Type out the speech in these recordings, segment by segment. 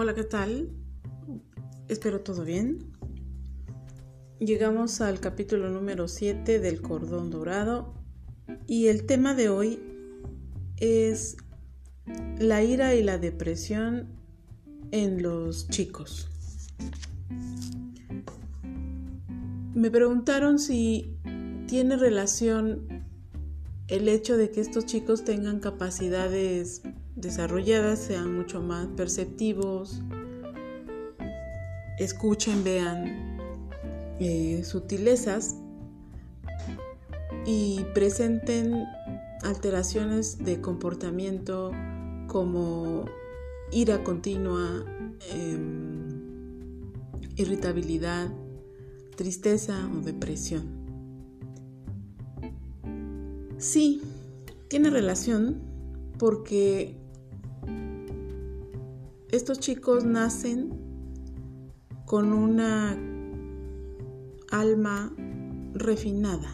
Hola, ¿qué tal? Espero todo bien. Llegamos al capítulo número 7 del cordón dorado y el tema de hoy es la ira y la depresión en los chicos. Me preguntaron si tiene relación el hecho de que estos chicos tengan capacidades desarrolladas, sean mucho más perceptivos, escuchen, vean eh, sutilezas y presenten alteraciones de comportamiento como ira continua, em, irritabilidad, tristeza o depresión. Sí, tiene relación porque estos chicos nacen con una alma refinada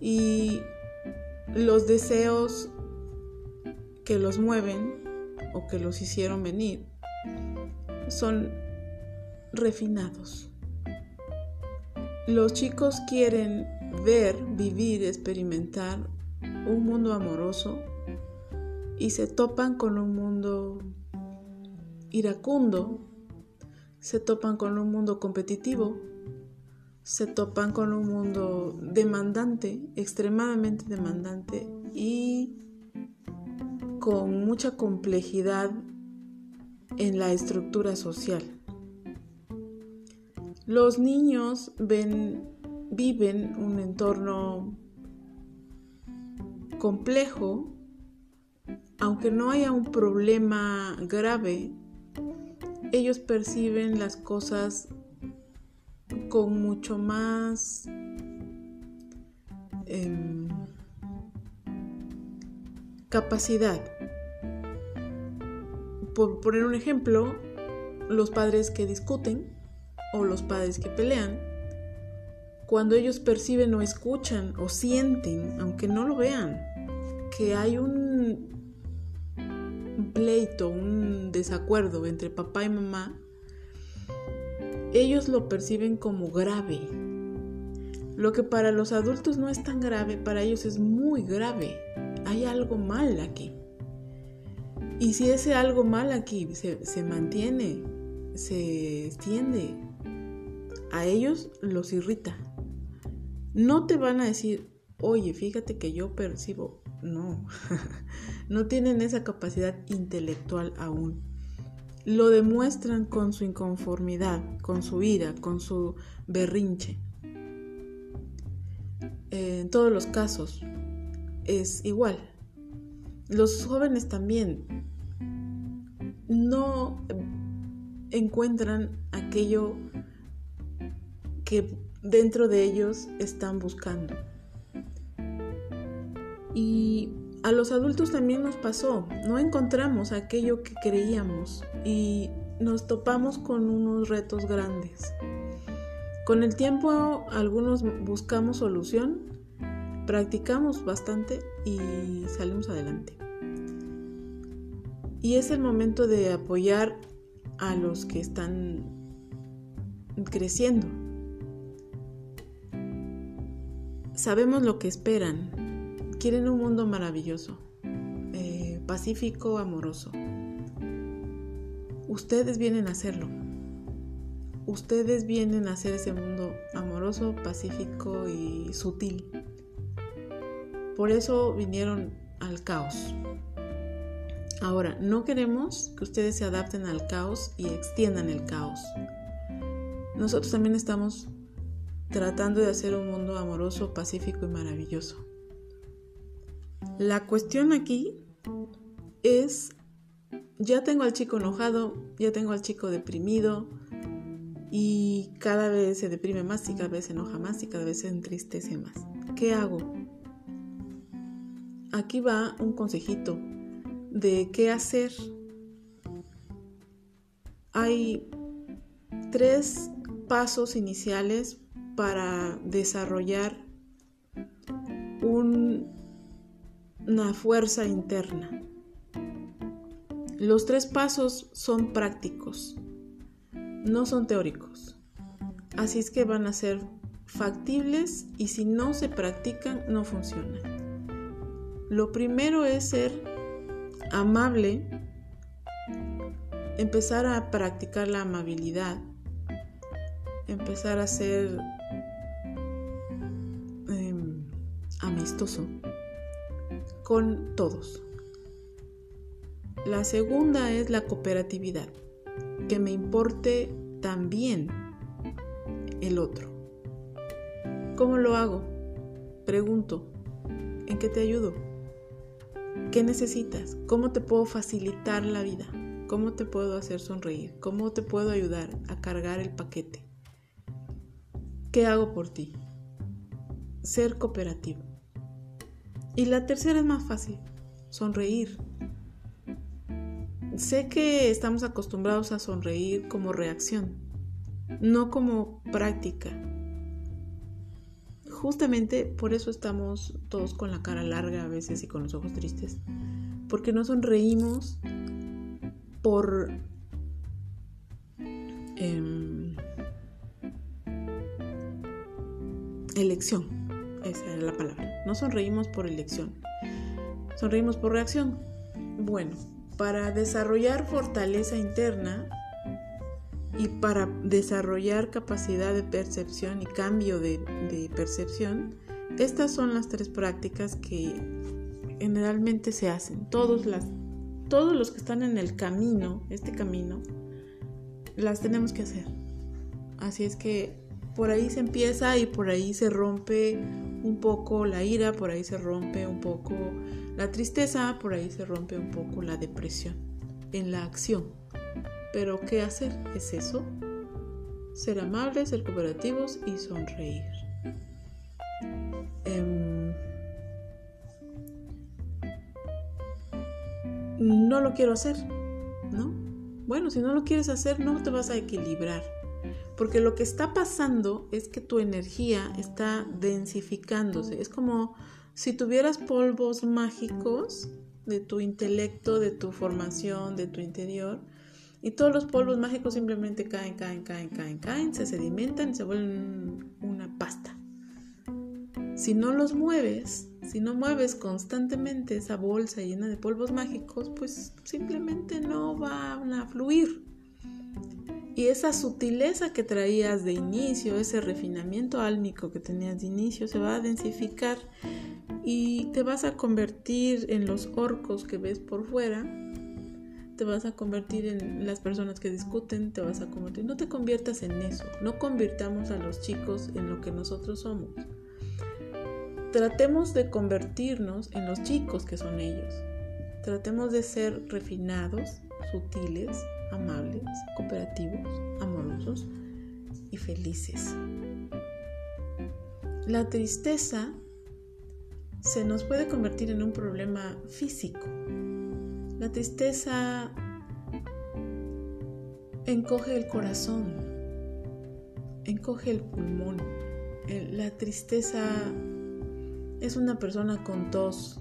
y los deseos que los mueven o que los hicieron venir son refinados. Los chicos quieren ver, vivir, experimentar un mundo amoroso y se topan con un mundo iracundo, se topan con un mundo competitivo, se topan con un mundo demandante, extremadamente demandante y con mucha complejidad en la estructura social. Los niños ven viven un entorno complejo, aunque no haya un problema grave, ellos perciben las cosas con mucho más em, capacidad. Por poner un ejemplo, los padres que discuten o los padres que pelean cuando ellos perciben o escuchan o sienten, aunque no lo vean, que hay un, pleito, un desacuerdo entre papá y mamá, ellos lo perciben como grave. Lo que para los adultos no es tan grave, para ellos es muy grave. Hay algo mal aquí. Y si ese algo mal aquí se, se mantiene, se extiende, a ellos los irrita. No te van a decir, oye, fíjate que yo percibo. No, no tienen esa capacidad intelectual aún. Lo demuestran con su inconformidad, con su ira, con su berrinche. En todos los casos es igual. Los jóvenes también no encuentran aquello que dentro de ellos están buscando. Y a los adultos también nos pasó, no encontramos aquello que creíamos y nos topamos con unos retos grandes. Con el tiempo algunos buscamos solución, practicamos bastante y salimos adelante. Y es el momento de apoyar a los que están creciendo, Sabemos lo que esperan. Quieren un mundo maravilloso, eh, pacífico, amoroso. Ustedes vienen a hacerlo. Ustedes vienen a hacer ese mundo amoroso, pacífico y sutil. Por eso vinieron al caos. Ahora, no queremos que ustedes se adapten al caos y extiendan el caos. Nosotros también estamos tratando de hacer un mundo amoroso, pacífico y maravilloso. La cuestión aquí es, ya tengo al chico enojado, ya tengo al chico deprimido y cada vez se deprime más y cada vez se enoja más y cada vez se entristece más. ¿Qué hago? Aquí va un consejito de qué hacer. Hay tres pasos iniciales para desarrollar una fuerza interna. Los tres pasos son prácticos, no son teóricos. Así es que van a ser factibles y si no se practican no funcionan. Lo primero es ser amable, empezar a practicar la amabilidad, empezar a ser em, amistoso con todos. La segunda es la cooperatividad, que me importe también el otro. ¿Cómo lo hago? Pregunto, ¿en qué te ayudo? ¿Qué necesitas? ¿Cómo te puedo facilitar la vida? ¿Cómo te puedo hacer sonreír? ¿Cómo te puedo ayudar a cargar el paquete? ¿Qué hago por ti? Ser cooperativo. Y la tercera es más fácil, sonreír, Sé que estamos acostumbrados a sonreír como reacción, no como práctica. Justamente por eso estamos todos con la cara larga a veces y con los ojos tristes, porque no sonreímos por em, elección. Esa la palabra. No sonreímos por elección. Sonreímos por reacción. Bueno, para desarrollar fortaleza interna y para desarrollar capacidad de percepción y cambio de, percepción, estas son las tres prácticas que generalmente se hacen. Todos los que están en el camino, este camino, las tenemos que hacer. Así es que por ahí se empieza y por ahí se rompe un poco la ira, por ahí se rompe un poco la tristeza, por ahí se rompe un poco la depresión en la acción. Pero ¿qué hacer? Es eso. Ser amables, ser cooperativos y sonreír. Em, no lo quiero hacer, ¿no? Bueno, si no lo quieres hacer, no te vas a equilibrar. Porque lo que está pasando es que tu energía está densificándose. Es como si tuvieras polvos mágicos de tu intelecto, de tu formación, de tu interior, y todos los polvos mágicos simplemente caen, caen, caen, caen, caen, se sedimentan y se vuelven una pasta. Si no los mueves, si no mueves constantemente esa bolsa llena de polvos mágicos, pues simplemente no van a fluir. Y esa sutileza que traías de inicio, ese refinamiento álmico que tenías de inicio, se va a densificar y te vas a convertir en los orcos que ves por fuera, te vas a convertir en las personas que discuten, te vas a convertir, no te conviertas en eso, no convirtamos a los chicos en lo que nosotros somos. Tratemos de convertirnos en los chicos que son ellos. Tratemos de ser refinados, sutiles, amables, cooperativos, amorosos y felices. La tristeza se nos puede convertir en un problema físico. La tristeza encoge el corazón, encoge el pulmón. La tristeza es una persona con tos.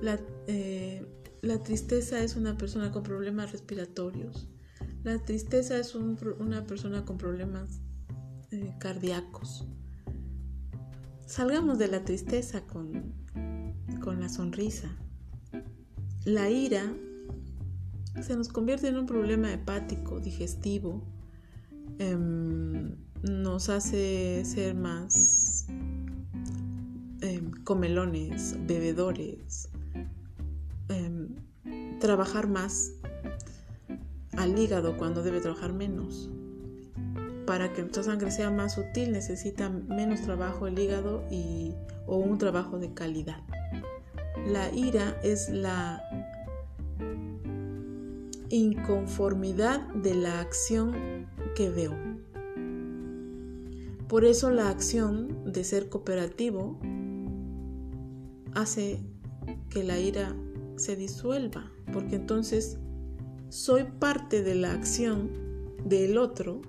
La, eh, tristeza es una persona con problemas respiratorios. La tristeza es una persona con problemas eh, cardíacos. Salgamos de la tristeza con, con la sonrisa. La ira se nos convierte en un problema hepático, digestivo, em, nos hace ser más em, comelones, bebedores, em, trabajar más al hígado cuando debe trabajar menos para que nuestra sangre sea más útil necesita menos trabajo el hígado y, o un trabajo de calidad. La ira es la inconformidad de la acción que veo. Por eso la acción de ser cooperativo hace que la ira se disuelva, porque entonces soy parte de la acción del otro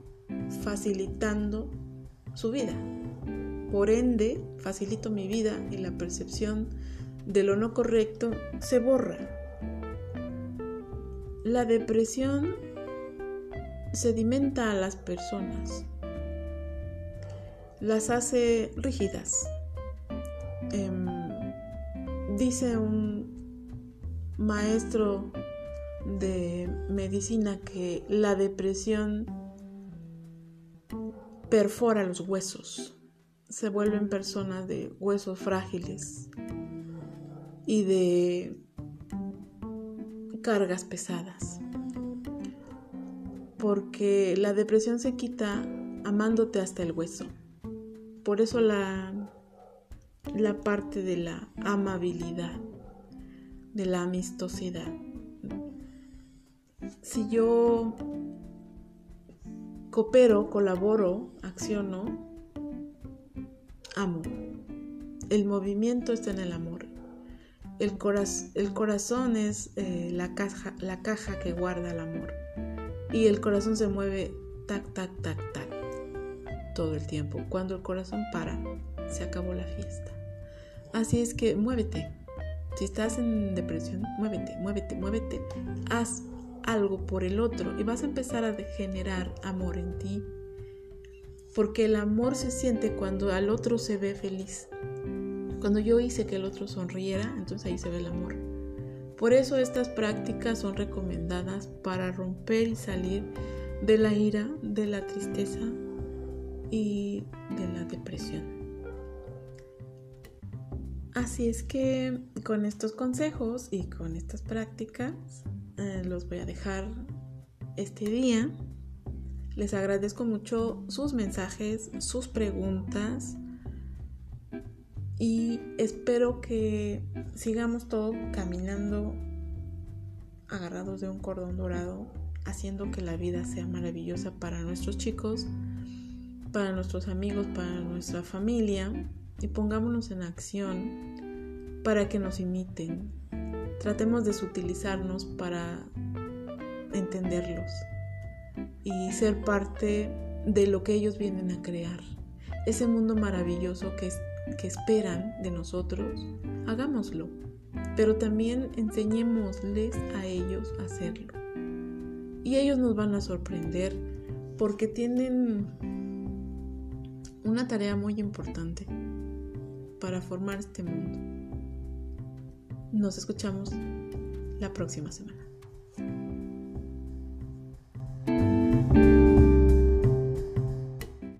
facilitando su vida. Por ende, facilito mi vida y la percepción de lo no correcto se borra. La depresión sedimenta a las personas, las hace rígidas. Em, dice un maestro de medicina que la depresión perfora los huesos, se vuelven personas de huesos frágiles y de cargas pesadas. Porque la depresión se quita amándote hasta el hueso. Por eso la, la parte de la amabilidad, de la amistosidad. Si yo coopero, colaboro, acciono, amo. El movimiento está en el amor. El, el corazón es eh, la, caja, la caja que guarda el amor. Y el corazón se mueve tac, tac, tac, tac todo el tiempo. Cuando el corazón para, se acabó la fiesta. Así es que muévete. Si estás en depresión, muévete, muévete, muévete. Haz algo por el otro y vas a empezar a generar amor en ti. Porque el amor se siente cuando al otro se ve feliz. Cuando yo hice que el otro sonriera, entonces ahí se ve el amor. Por eso estas prácticas son recomendadas para romper y salir de la ira, de la tristeza y de la depresión. Así es que con estos consejos y con estas prácticas eh, los voy a dejar este día. Les agradezco mucho sus mensajes, sus preguntas y espero que sigamos todos caminando agarrados de un cordón dorado, haciendo que la vida sea maravillosa para nuestros chicos, para nuestros amigos, para nuestra familia y pongámonos en acción para que nos imiten. Tratemos de sutilizarnos para entenderlos y ser parte de lo que ellos vienen a crear. Ese mundo maravilloso que que esperan de nosotros, hagámoslo, pero también enseñémosles a ellos a hacerlo. Y ellos nos van a sorprender porque tienen una tarea muy importante para formar este mundo. Nos escuchamos la próxima semana.